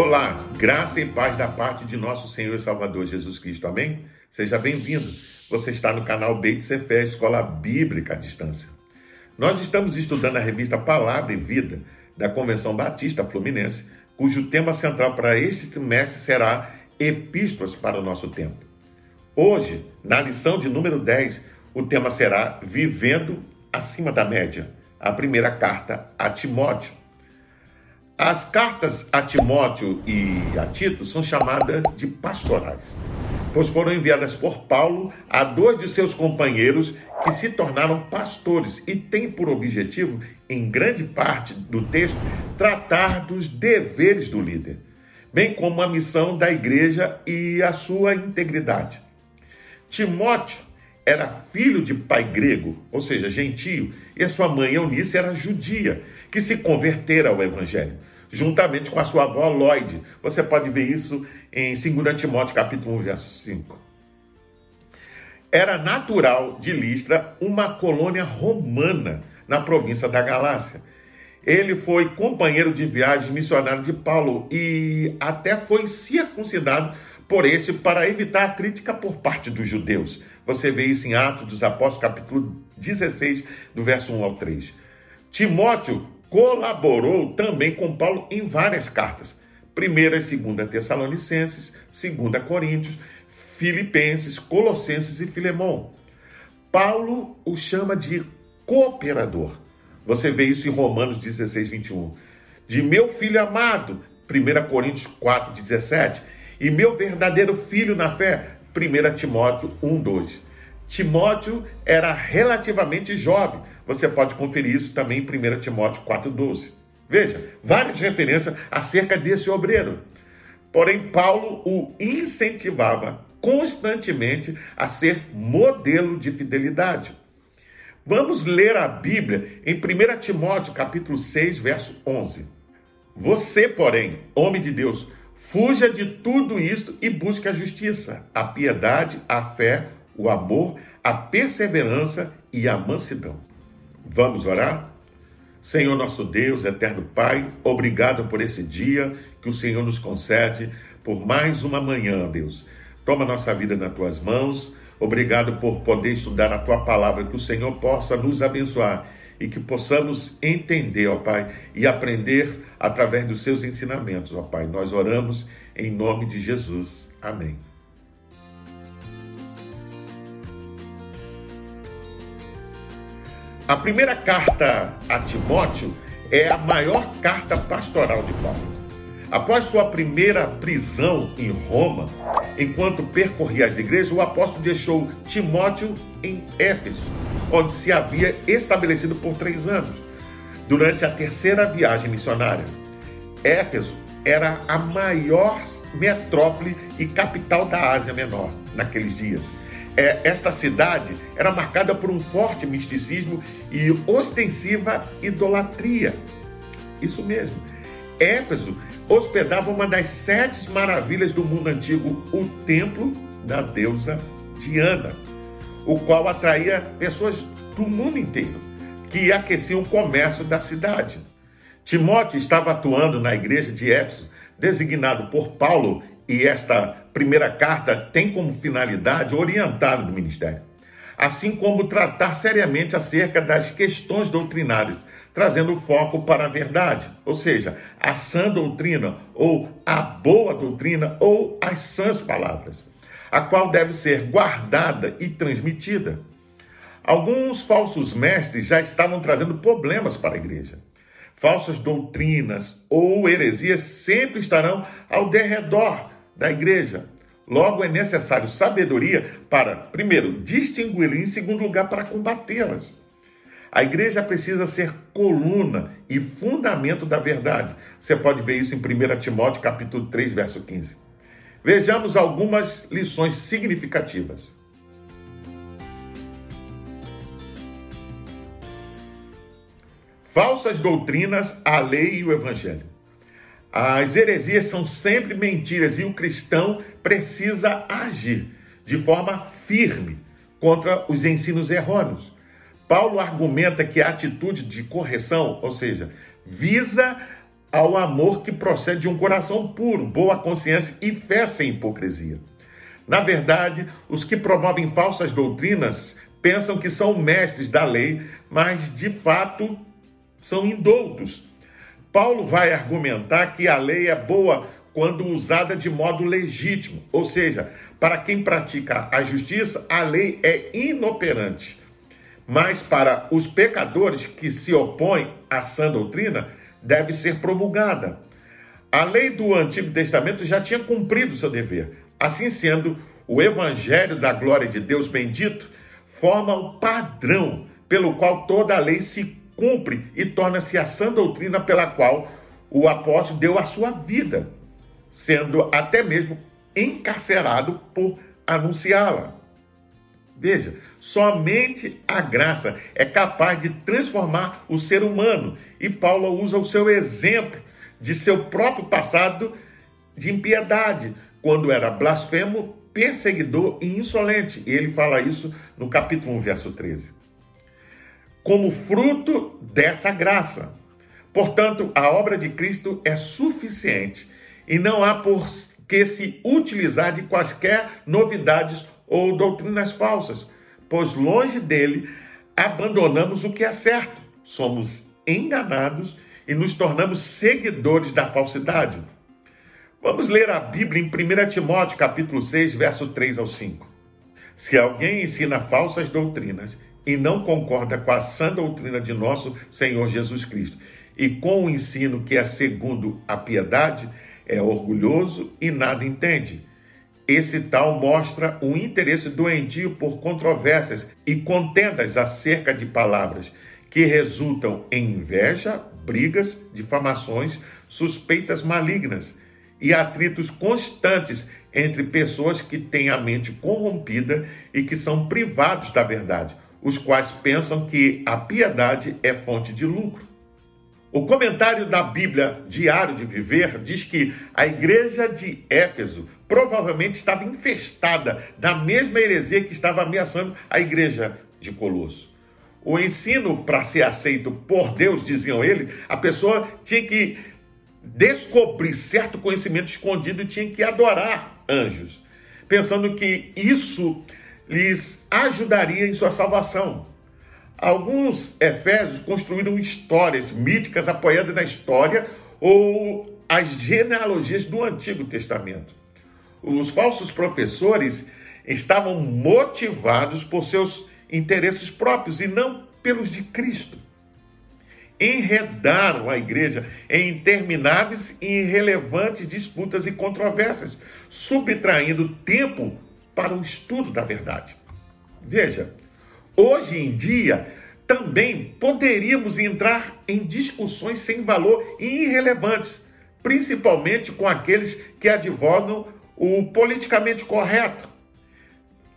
Olá, graça e paz da parte de nosso Senhor e Salvador Jesus Cristo. Amém? Seja bem-vindo. Você está no canal Beit Sefer, Escola Bíblica à Distância. Nós estamos estudando a revista Palavra e Vida da Convenção Batista Fluminense, cujo tema central para este trimestre será Epístolas para o nosso tempo. Hoje, na lição de número 10, o tema será Vivendo acima da média, a primeira carta a Timóteo. As cartas a Timóteo e a Tito são chamadas de pastorais, pois foram enviadas por Paulo a dois de seus companheiros que se tornaram pastores e têm por objetivo, em grande parte do texto, tratar dos deveres do líder, bem como a missão da igreja e a sua integridade. Timóteo era filho de pai grego, ou seja, gentio, e sua mãe Eunice era judia, que se convertera ao evangelho juntamente com a sua avó Lloyd. Você pode ver isso em 2 Timóteo capítulo 1, verso 5. Era natural de Listra uma colônia romana na província da Galácia. Ele foi companheiro de viagem missionário de Paulo e até foi circuncidado por este para evitar a crítica por parte dos judeus. Você vê isso em Atos dos Apóstolos, capítulo 16, do verso 1 ao 3. Timóteo colaborou também com Paulo em várias cartas. Primeira e segunda Tessalonicenses, segunda Coríntios, Filipenses, Colossenses e Filemão. Paulo o chama de cooperador. Você vê isso em Romanos 16, 21. De meu filho amado, 1 Coríntios 4, 17. E meu verdadeiro filho na fé, 1 Timóteo 1, 2. Timóteo era relativamente jovem, você pode conferir isso também em 1 Timóteo 4,12. Veja, várias referências acerca desse obreiro. Porém, Paulo o incentivava constantemente a ser modelo de fidelidade. Vamos ler a Bíblia em 1 Timóteo capítulo 6, verso 11. Você, porém, homem de Deus, fuja de tudo isto e busque a justiça, a piedade, a fé, o amor, a perseverança e a mansidão. Vamos orar? Senhor nosso Deus, eterno Pai, obrigado por esse dia que o Senhor nos concede, por mais uma manhã, Deus. Toma nossa vida nas tuas mãos. Obrigado por poder estudar a tua palavra, que o Senhor possa nos abençoar e que possamos entender, ó Pai, e aprender através dos seus ensinamentos, ó Pai. Nós oramos em nome de Jesus. Amém. A primeira carta a Timóteo é a maior carta pastoral de Paulo. Após sua primeira prisão em Roma, enquanto percorria as igrejas, o apóstolo deixou Timóteo em Éfeso, onde se havia estabelecido por três anos, durante a terceira viagem missionária. Éfeso era a maior metrópole e capital da Ásia Menor naqueles dias é, esta cidade era marcada por um forte misticismo e ostensiva idolatria. Isso mesmo. Éfeso hospedava uma das sete maravilhas do mundo antigo, o templo da deusa Diana, o qual atraía pessoas do mundo inteiro, que aqueciam o comércio da cidade. Timóteo estava atuando na igreja de Éfeso, designado por Paulo e esta primeira carta tem como finalidade orientar o ministério, assim como tratar seriamente acerca das questões doutrinárias, trazendo foco para a verdade, ou seja, a sã doutrina, ou a boa doutrina, ou as sãs palavras, a qual deve ser guardada e transmitida. Alguns falsos mestres já estavam trazendo problemas para a igreja. Falsas doutrinas ou heresias sempre estarão ao derredor da igreja. Logo, é necessário sabedoria para, primeiro, distingui-las, e, em segundo lugar, para combatê-las. A igreja precisa ser coluna e fundamento da verdade. Você pode ver isso em 1 Timóteo capítulo 3, verso 15. Vejamos algumas lições significativas. Falsas doutrinas, a lei e o evangelho. As heresias são sempre mentiras e o cristão precisa agir de forma firme contra os ensinos errôneos. Paulo argumenta que a atitude de correção, ou seja, visa ao amor que procede de um coração puro, boa consciência e fé sem hipocrisia. Na verdade, os que promovem falsas doutrinas pensam que são mestres da lei, mas de fato são indoutos. Paulo vai argumentar que a lei é boa quando usada de modo legítimo, ou seja, para quem pratica a justiça, a lei é inoperante. Mas para os pecadores que se opõem à sã doutrina, deve ser promulgada. A lei do Antigo Testamento já tinha cumprido seu dever. Assim sendo, o Evangelho da glória de Deus bendito forma o padrão pelo qual toda a lei se cumpre e torna-se a sã doutrina pela qual o apóstolo deu a sua vida, sendo até mesmo encarcerado por anunciá-la. Veja, somente a graça é capaz de transformar o ser humano, e Paulo usa o seu exemplo de seu próprio passado de impiedade, quando era blasfemo, perseguidor e insolente. E ele fala isso no capítulo 1, verso 13. Como fruto dessa graça. Portanto, a obra de Cristo é suficiente e não há por que se utilizar de quaisquer novidades ou doutrinas falsas, pois longe dele abandonamos o que é certo, somos enganados e nos tornamos seguidores da falsidade. Vamos ler a Bíblia em 1 Timóteo, capítulo 6, verso 3 ao 5. Se alguém ensina falsas doutrinas e não concorda com a sã doutrina de nosso Senhor Jesus Cristo e com o ensino que é segundo a piedade, é orgulhoso e nada entende. Esse tal mostra um interesse doentio por controvérsias e contendas acerca de palavras, que resultam em inveja, brigas, difamações, suspeitas malignas e atritos constantes entre pessoas que têm a mente corrompida e que são privados da verdade, os quais pensam que a piedade é fonte de lucro. O comentário da Bíblia Diário de Viver diz que a igreja de Éfeso provavelmente estava infestada da mesma heresia que estava ameaçando a igreja de Colosso. O ensino para ser aceito por Deus, diziam ele, a pessoa tinha que descobrir certo conhecimento escondido e tinha que adorar anjos, pensando que isso lhes ajudaria em sua salvação. Alguns efésios construíram histórias míticas apoiadas na história ou as genealogias do Antigo Testamento. Os falsos professores estavam motivados por seus interesses próprios e não pelos de Cristo. Enredaram a igreja em intermináveis e irrelevantes disputas e controvérsias, subtraindo tempo para o estudo da verdade. Veja, Hoje em dia, também poderíamos entrar em discussões sem valor e irrelevantes, principalmente com aqueles que advogam o politicamente correto.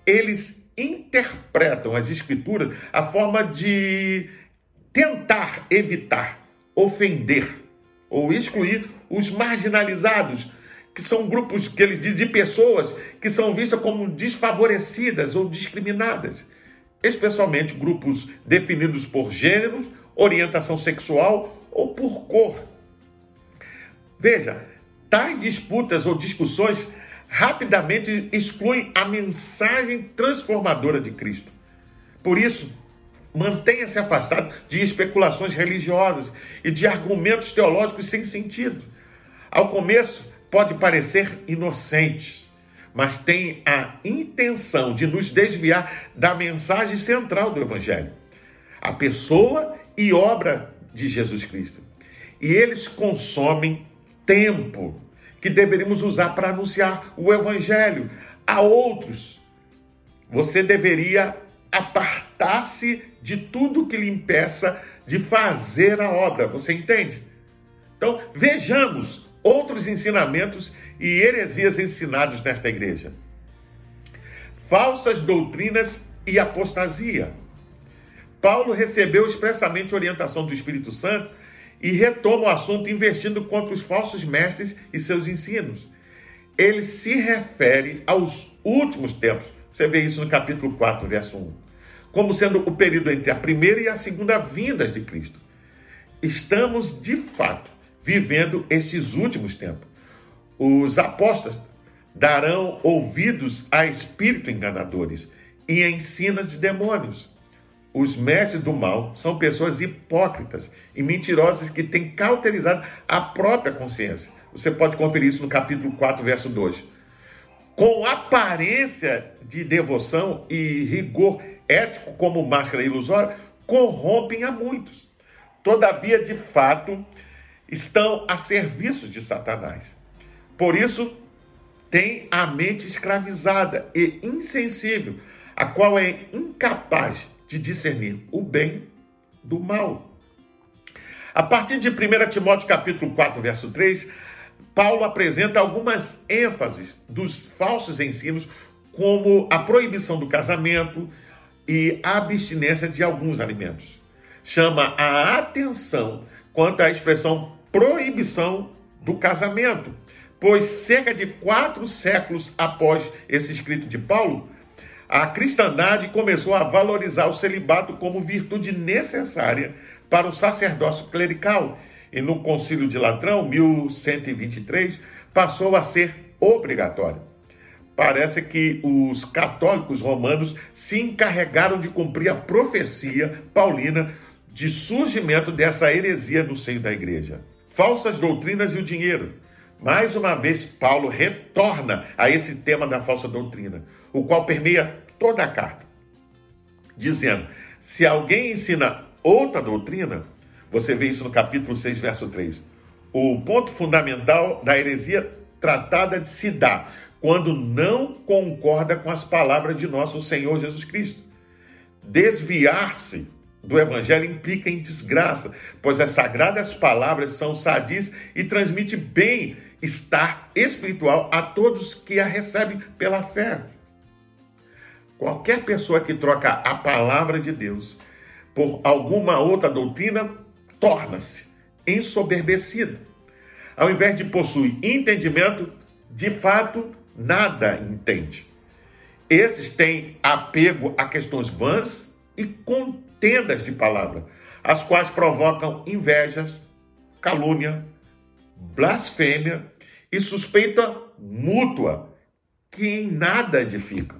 Eles interpretam as escrituras a forma de tentar evitar, ofender ou excluir os marginalizados, que são grupos que eles dizem de pessoas que são vistas como desfavorecidas ou discriminadas especialmente grupos definidos por gêneros, orientação sexual ou por cor. Veja, tais disputas ou discussões rapidamente excluem a mensagem transformadora de Cristo. Por isso, mantenha-se afastado de especulações religiosas e de argumentos teológicos sem sentido. Ao começo, pode parecer inocentes, mas tem a intenção de nos desviar da mensagem central do Evangelho, a pessoa e obra de Jesus Cristo. E eles consomem tempo que deveríamos usar para anunciar o Evangelho a outros. Você deveria apartar-se de tudo que lhe impeça de fazer a obra. Você entende? Então, vejamos outros ensinamentos e heresias ensinados nesta igreja. Falsas doutrinas e apostasia. Paulo recebeu expressamente orientação do Espírito Santo e retoma o assunto investindo contra os falsos mestres e seus ensinos. Ele se refere aos últimos tempos. Você vê isso no capítulo 4, verso 1. Como sendo o período entre a primeira e a segunda vindas de Cristo. Estamos, de fato, vivendo estes últimos tempos. Os apóstolos darão ouvidos a espíritos enganadores e ensina de demônios. Os mestres do mal são pessoas hipócritas e mentirosas que têm cauterizado a própria consciência. Você pode conferir isso no capítulo 4, verso 2. Com aparência de devoção e rigor ético como máscara ilusória, corrompem a muitos. Todavia, de fato, estão a serviço de Satanás. Por isso, tem a mente escravizada e insensível, a qual é incapaz de discernir o bem do mal. A partir de 1 Timóteo capítulo 4, verso 3, Paulo apresenta algumas ênfases dos falsos ensinos, como a proibição do casamento e a abstinência de alguns alimentos. Chama a atenção quanto à expressão proibição do casamento, pois cerca de quatro séculos após esse escrito de Paulo, a cristandade começou a valorizar o celibato como virtude necessária para o sacerdócio clerical. E no Concílio de Latrão, 1123, passou a ser obrigatório. Parece que os católicos romanos se encarregaram de cumprir a profecia paulina de surgimento dessa heresia no seio da igreja. Falsas doutrinas e o dinheiro. Mais uma vez, Paulo retorna a esse tema da falsa doutrina, o qual permeia toda a carta, dizendo: se alguém ensina outra doutrina, você vê isso no capítulo 6, verso 3. O ponto fundamental da heresia tratada de se dar quando não concorda com as palavras de nosso Senhor Jesus Cristo. Desviar-se do evangelho implica em desgraça, pois as sagradas palavras são sadias e transmite bem estar espiritual a todos que a recebem pela fé. Qualquer pessoa que troca a palavra de Deus por alguma outra doutrina torna-se ensoberbecido. Ao invés de possuir entendimento, de fato, nada entende. Esses têm apego a questões vãs e contendas de palavra, as quais provocam invejas, calúnia, blasfêmia e suspeita mútua, que em nada edificam.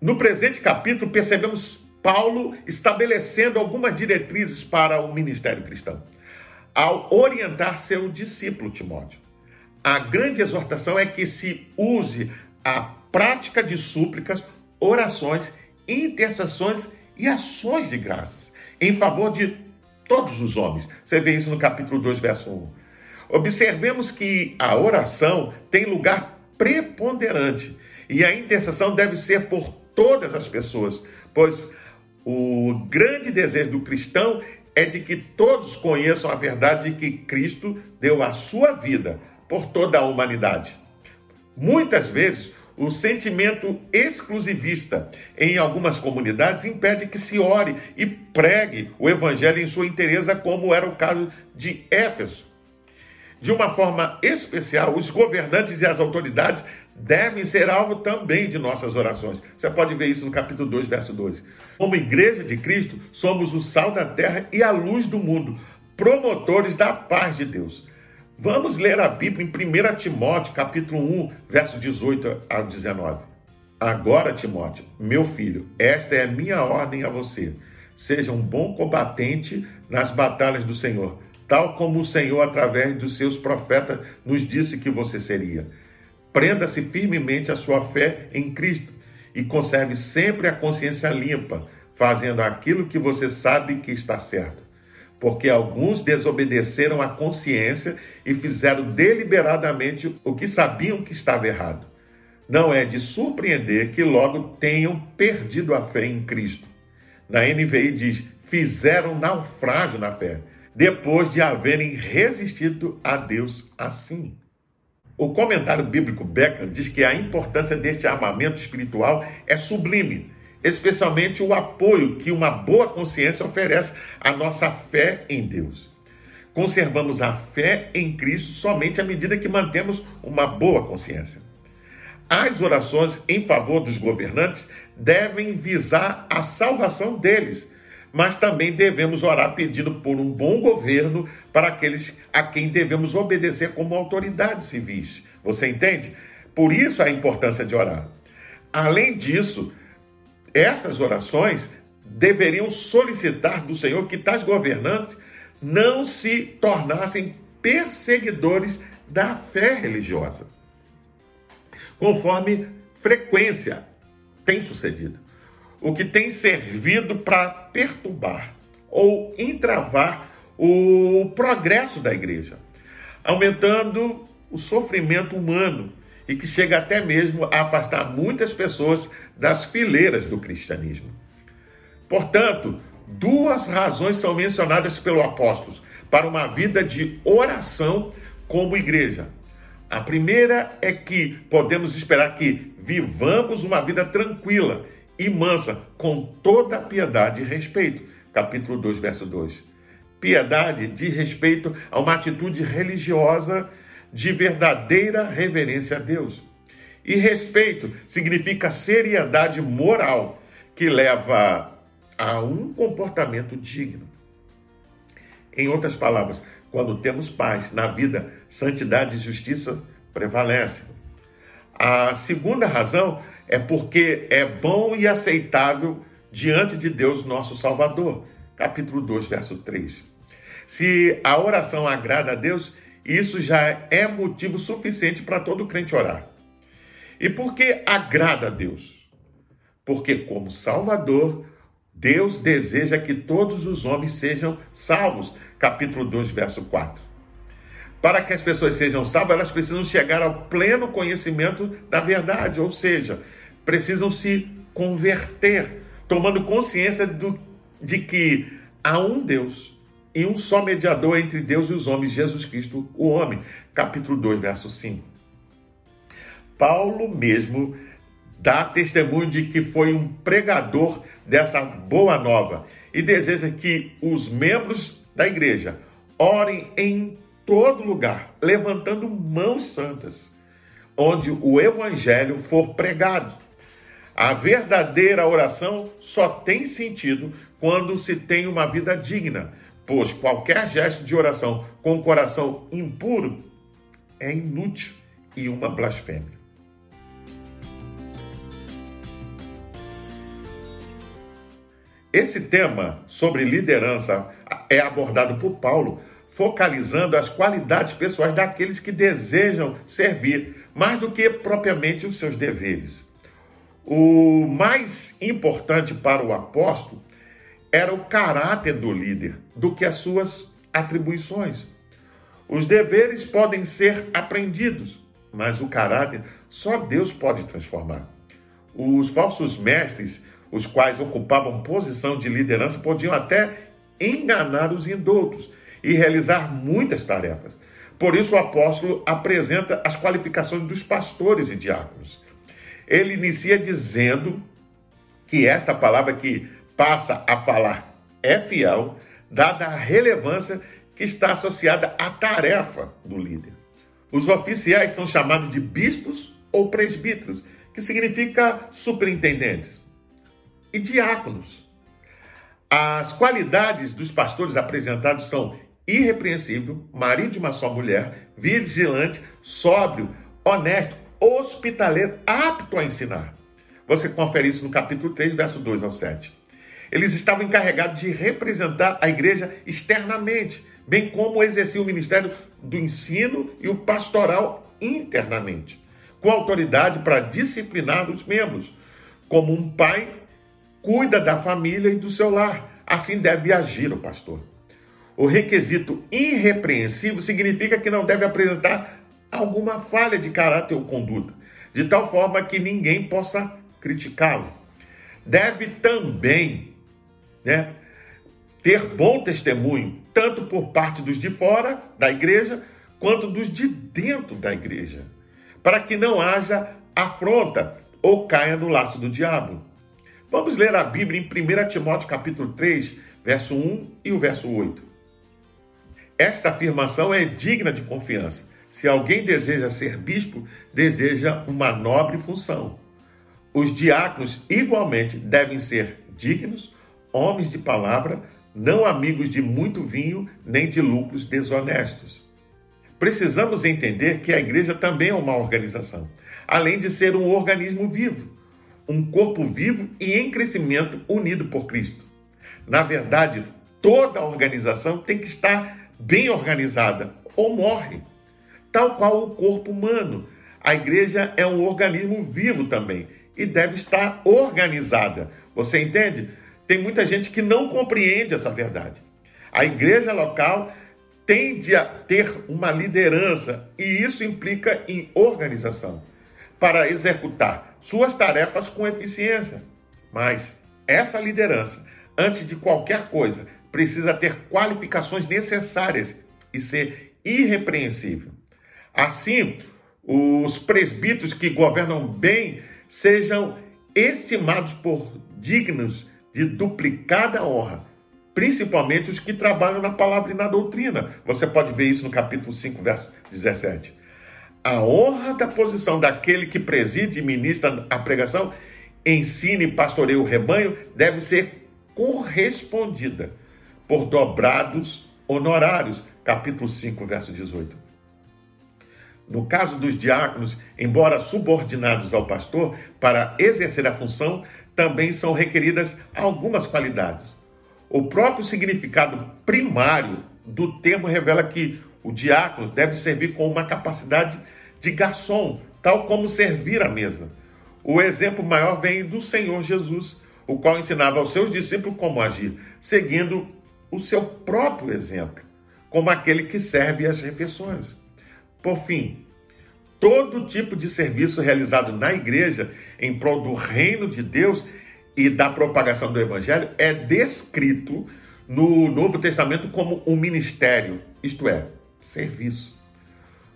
No presente capítulo, percebemos Paulo estabelecendo algumas diretrizes para o ministério cristão, ao orientar seu discípulo Timóteo. A grande exortação é que se use a prática de súplicas, orações, intercessões e ações de graças em favor de todos os homens. Você vê isso no capítulo 2, verso 1. Observemos que a oração tem lugar preponderante e a intercessão deve ser por todas as pessoas, pois o grande desejo do cristão é de que todos conheçam a verdade de que Cristo deu a sua vida por toda a humanidade. Muitas vezes, o sentimento exclusivista em algumas comunidades impede que se ore e pregue o evangelho em sua inteireza, como era o caso de Éfeso. De uma forma especial, os governantes e as autoridades devem ser alvo também de nossas orações. Você pode ver isso no capítulo 2, verso 12. Como igreja de Cristo, somos o sal da terra e a luz do mundo, promotores da paz de Deus. Vamos ler a Bíblia em 1 Timóteo, capítulo 1, verso 18 a 19. Agora, Timóteo, meu filho, esta é a minha ordem a você. Seja um bom combatente nas batalhas do Senhor, tal como o Senhor, através dos seus profetas, nos disse que você seria Prenda-se firmemente a sua fé em Cristo e conserve sempre a consciência limpa, fazendo aquilo que você sabe que está certo. Porque alguns desobedeceram à consciência e fizeram deliberadamente o que sabiam que estava errado. Não é de surpreender que logo tenham perdido a fé em Cristo. Na NVI diz: fizeram naufrágio na fé, depois de haverem resistido a Deus assim. O comentário bíblico Becker diz que a importância deste armamento espiritual é sublime, especialmente o apoio que uma boa consciência oferece à nossa fé em Deus. Conservamos a fé em Cristo somente à medida que mantemos uma boa consciência. As orações em favor dos governantes devem visar a salvação deles, mas também devemos orar pedindo por um bom governo para aqueles a quem devemos obedecer como autoridades civis. Você entende? Por isso a importância de orar. Além disso, essas orações deveriam solicitar do Senhor que tais governantes não se tornassem perseguidores da fé religiosa, conforme frequência tem sucedido, o que tem servido para perturbar ou entravar o progresso da igreja, aumentando o sofrimento humano e que chega até mesmo a afastar muitas pessoas das fileiras do cristianismo. Portanto, duas razões são mencionadas pelo apóstolo para uma vida de oração como igreja. A primeira é que podemos esperar que vivamos uma vida tranquila e mansa, com toda piedade e respeito. Capítulo 2, verso 2. Piedade de respeito a uma atitude religiosa de verdadeira reverência a Deus. E respeito significa seriedade moral, que leva a um comportamento digno. Em outras palavras, quando temos paz na vida, santidade e justiça prevalecem. A segunda razão é porque é bom e aceitável diante de Deus, nosso Salvador. Capítulo 2, verso 3. Se a oração agrada a Deus, isso já é motivo suficiente para todo crente orar. E por que agrada a Deus? Porque, como Salvador, Deus deseja que todos os homens sejam salvos. Capítulo 2, verso 4. Para que as pessoas sejam salvas, elas precisam chegar ao pleno conhecimento da verdade, ou seja, precisam se converter, tomando consciência do, de que há um Deus e um só mediador entre Deus e os homens, Jesus Cristo, o homem. Capítulo 2, verso 5. Paulo mesmo dá testemunho de que foi um pregador dessa boa nova e deseja que os membros da igreja orem em todo lugar, levantando mãos santas, onde o evangelho for pregado. A verdadeira oração só tem sentido quando se tem uma vida digna, pois qualquer gesto de oração com o coração impuro é inútil e uma blasfêmia. Esse tema sobre liderança é abordado por Paulo, focalizando as qualidades pessoais daqueles que desejam servir, mais do que propriamente os seus deveres. O mais importante para o apóstolo era o caráter do líder do que as suas atribuições. Os deveres podem ser aprendidos, mas o caráter só Deus pode transformar. Os falsos mestres os quais ocupavam posição de liderança podiam até enganar os indoutos e realizar muitas tarefas. Por isso, o apóstolo apresenta as qualificações dos pastores e diáconos. Ele inicia dizendo que esta palavra que passa a falar é fiel, dada a relevância que está associada à tarefa do líder. Os oficiais são chamados de bispos ou presbíteros, que significa superintendentes e diáconos. As qualidades dos pastores apresentados são irrepreensível, marido de uma só mulher, vigilante, sóbrio, honesto, hospitaleiro, apto a ensinar. Você confere isso no capítulo 3, verso 2 ao 7. Eles estavam encarregados de representar a igreja externamente, bem como exercer o ministério do ensino e o pastoral internamente, com autoridade para disciplinar os membros, como um pai cuida da família e do seu lar. Assim deve agir o pastor. O requisito irrepreensível significa que não deve apresentar alguma falha de caráter ou conduta, de tal forma que ninguém possa criticá-lo. Deve também né, ter bom testemunho, tanto por parte dos de fora da igreja, quanto dos de dentro da igreja, para que não haja afronta ou caia no laço do diabo. Vamos ler a Bíblia em 1 Timóteo capítulo 3, verso 1 e o verso 8. Esta afirmação é digna de confiança. Se alguém deseja ser bispo, deseja uma nobre função. Os diáconos igualmente devem ser dignos, homens de palavra, não amigos de muito vinho, nem de lucros desonestos. Precisamos entender que a igreja também é uma organização, além de ser um organismo vivo, um corpo vivo e em crescimento unido por Cristo. Na verdade, toda organização tem que estar bem organizada ou morre, tal qual o corpo humano. A igreja é um organismo vivo também e deve estar organizada. Você entende? Tem muita gente que não compreende essa verdade. A igreja local tende a ter uma liderança e isso implica em organização para executar suas tarefas com eficiência. Mas essa liderança, antes de qualquer coisa, precisa ter qualificações necessárias e ser irrepreensível. Assim, os presbíteros que governam bem sejam estimados por dignos de duplicada honra principalmente os que trabalham na palavra e na doutrina. Você pode ver isso no capítulo 5, verso 17. A honra da posição daquele que preside e ministra a pregação, ensina e pastoreia o rebanho, deve ser correspondida por dobrados honorários. Capítulo 5, verso 18. No caso dos diáconos, embora subordinados ao pastor, para exercer a função, também são requeridas algumas qualidades. O próprio significado primário do termo revela que o diácono deve servir com uma capacidade de garçom, tal como servir à mesa. O exemplo maior vem do Senhor Jesus, o qual ensinava aos seus discípulos como agir, seguindo o seu próprio exemplo, como aquele que serve as refeições. Por fim, todo tipo de serviço realizado na igreja em prol do reino de Deus e da propagação do evangelho é descrito no Novo Testamento como um ministério, isto é, serviço.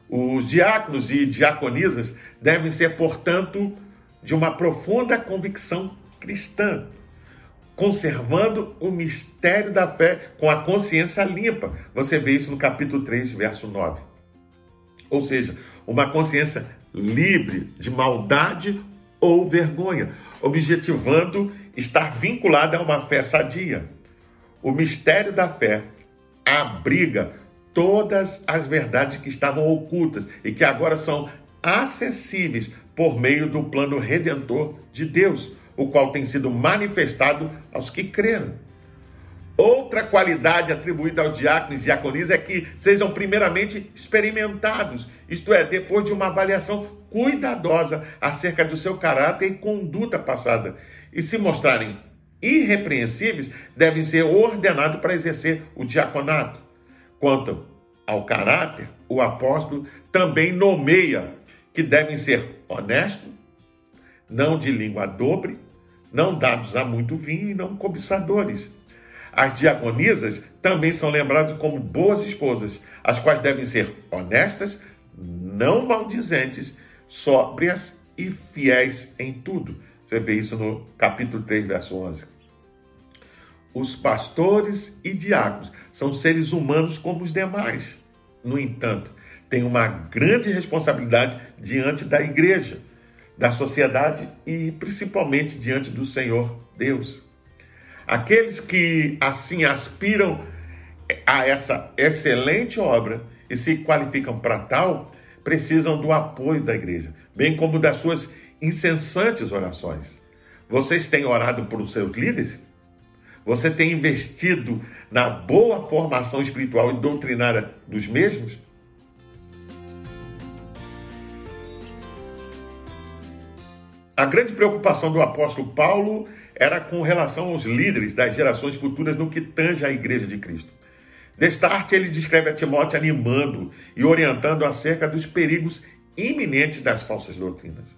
Os diáconos e diaconisas devem ser, portanto, de uma profunda convicção cristã, conservando o mistério da fé com a consciência limpa. Você vê isso no capítulo 3, verso 9. Ou seja, uma consciência livre de maldade ou vergonha, objetivando estar vinculada a uma fé sadia. O mistério da fé abriga todas as verdades que estavam ocultas e que agora são acessíveis por meio do plano redentor de Deus, o qual tem sido manifestado aos que creram. Outra qualidade atribuída aos diáconos e diaconisas é que sejam primeiramente experimentados, isto é, depois de uma avaliação cuidadosa acerca do seu caráter e conduta passada, e se mostrarem irrepreensíveis, devem ser ordenados para exercer o diaconato. Quanto ao caráter, o apóstolo também nomeia que devem ser honestos, não de língua dobre, não dados a muito vinho e não cobiçadores as diaconisas também são lembradas como boas esposas, as quais devem ser honestas, não maldizentes, sóbrias e fiéis em tudo. Você vê isso no capítulo 3, verso 11. Os pastores e diáconos são seres humanos como os demais. No entanto, têm uma grande responsabilidade diante da igreja, da sociedade e principalmente diante do Senhor Deus. Aqueles que assim aspiram a essa excelente obra e se qualificam para tal, precisam do apoio da igreja, bem como das suas incessantes orações. Vocês têm orado por seus líderes? Você tem investido na boa formação espiritual e doutrinária dos mesmos? A grande preocupação do apóstolo Paulo era com relação aos líderes das gerações futuras no que tange à igreja de Cristo. Destarte, ele descreve a Timóteo animando e orientando acerca dos perigos iminentes das falsas doutrinas.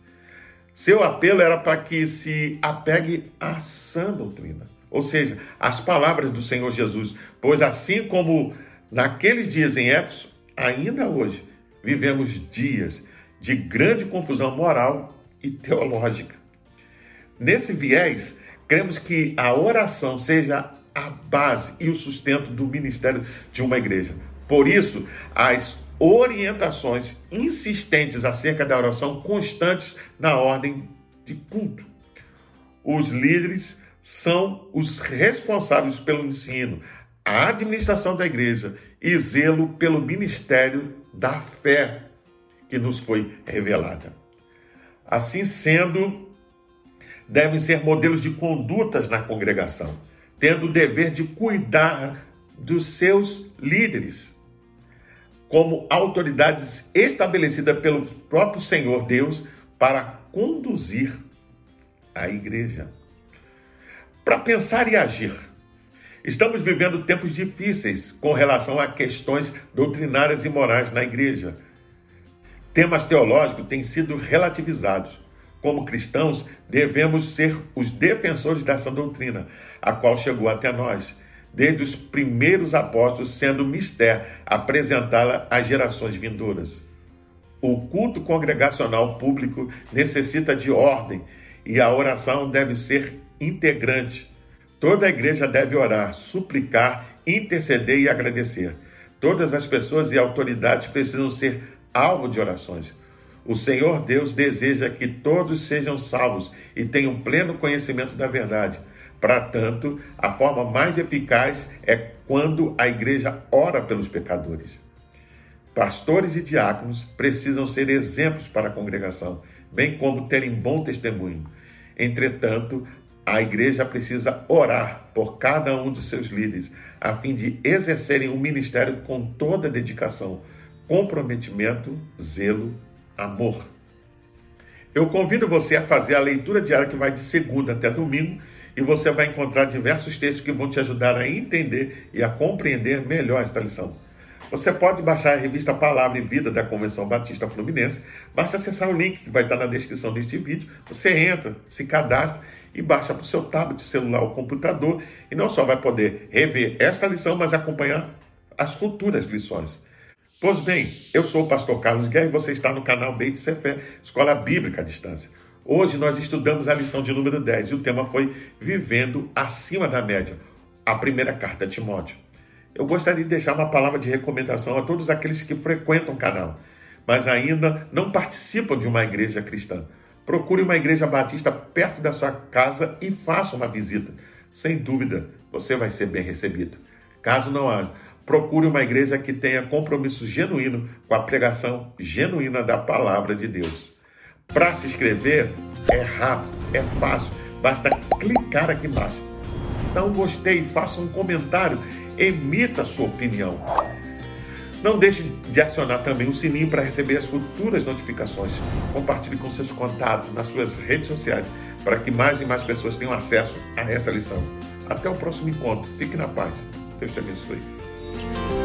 Seu apelo era para que se apegue à sã doutrina, ou seja, às palavras do Senhor Jesus, pois assim como naqueles dias em Éfeso, ainda hoje vivemos dias de grande confusão moral e teológica. Nesse viés, Queremos que a oração seja a base e o sustento do ministério de uma igreja. Por isso, as orientações insistentes acerca da oração constantes na ordem de culto. Os líderes são os responsáveis pelo ensino, a administração da igreja e zelo pelo ministério da fé que nos foi revelada. Assim sendo, devem ser modelos de condutas na congregação, tendo o dever de cuidar dos seus líderes, como autoridades estabelecidas pelo próprio Senhor Deus para conduzir a igreja. Para pensar e agir. Estamos vivendo tempos difíceis com relação a questões doutrinárias e morais na igreja. Temas teológicos têm sido relativizados. Como cristãos, devemos ser os defensores dessa doutrina, a qual chegou até nós, desde os primeiros apóstolos, sendo mistério apresentá-la às gerações vindouras. O culto congregacional público necessita de ordem e a oração deve ser integrante. Toda a igreja deve orar, suplicar, interceder e agradecer. Todas as pessoas e autoridades precisam ser alvo de orações. O Senhor Deus deseja que todos sejam salvos e tenham pleno conhecimento da verdade. Para tanto, a forma mais eficaz é quando a igreja ora pelos pecadores. Pastores e diáconos precisam ser exemplos para a congregação, bem como terem bom testemunho. Entretanto, a igreja precisa orar por cada um de seus líderes, a fim de exercerem o ministério com toda dedicação, comprometimento, zelo, amor. Eu convido você a fazer a leitura diária que vai de segunda até domingo e você vai encontrar diversos textos que vão te ajudar a entender e a compreender melhor esta lição. Você pode baixar a revista Palavra e Vida da Convenção Batista Fluminense. Basta acessar o link que vai estar na descrição deste vídeo. Você entra, se cadastra e baixa para o seu tablet, celular ou computador. E não só vai poder rever esta lição, mas acompanhar as futuras lições. Pois bem, eu sou o pastor Carlos Guerra e você está no canal Beit Sefer, Escola Bíblica à Distância. Hoje nós estudamos a lição de número 10 e o tema foi Vivendo acima da média, a primeira carta a Timóteo. Eu gostaria de deixar uma palavra de recomendação a todos aqueles que frequentam o canal, mas ainda não participam de uma igreja cristã. Procure uma igreja batista perto da sua casa e faça uma visita. Sem dúvida, você vai ser bem recebido. Caso não haja, Procure uma igreja que tenha compromisso genuíno com a pregação genuína da palavra de Deus. Para se inscrever, é rápido, é fácil, basta clicar aqui embaixo. Um gostei, faça um comentário, emita sua opinião. Não deixe de acionar também o sininho para receber as futuras notificações. Compartilhe com seus contatos nas suas redes sociais para que mais e mais pessoas tenham acesso a essa lição. Até o próximo encontro. Fique na paz. Deus te abençoe. week.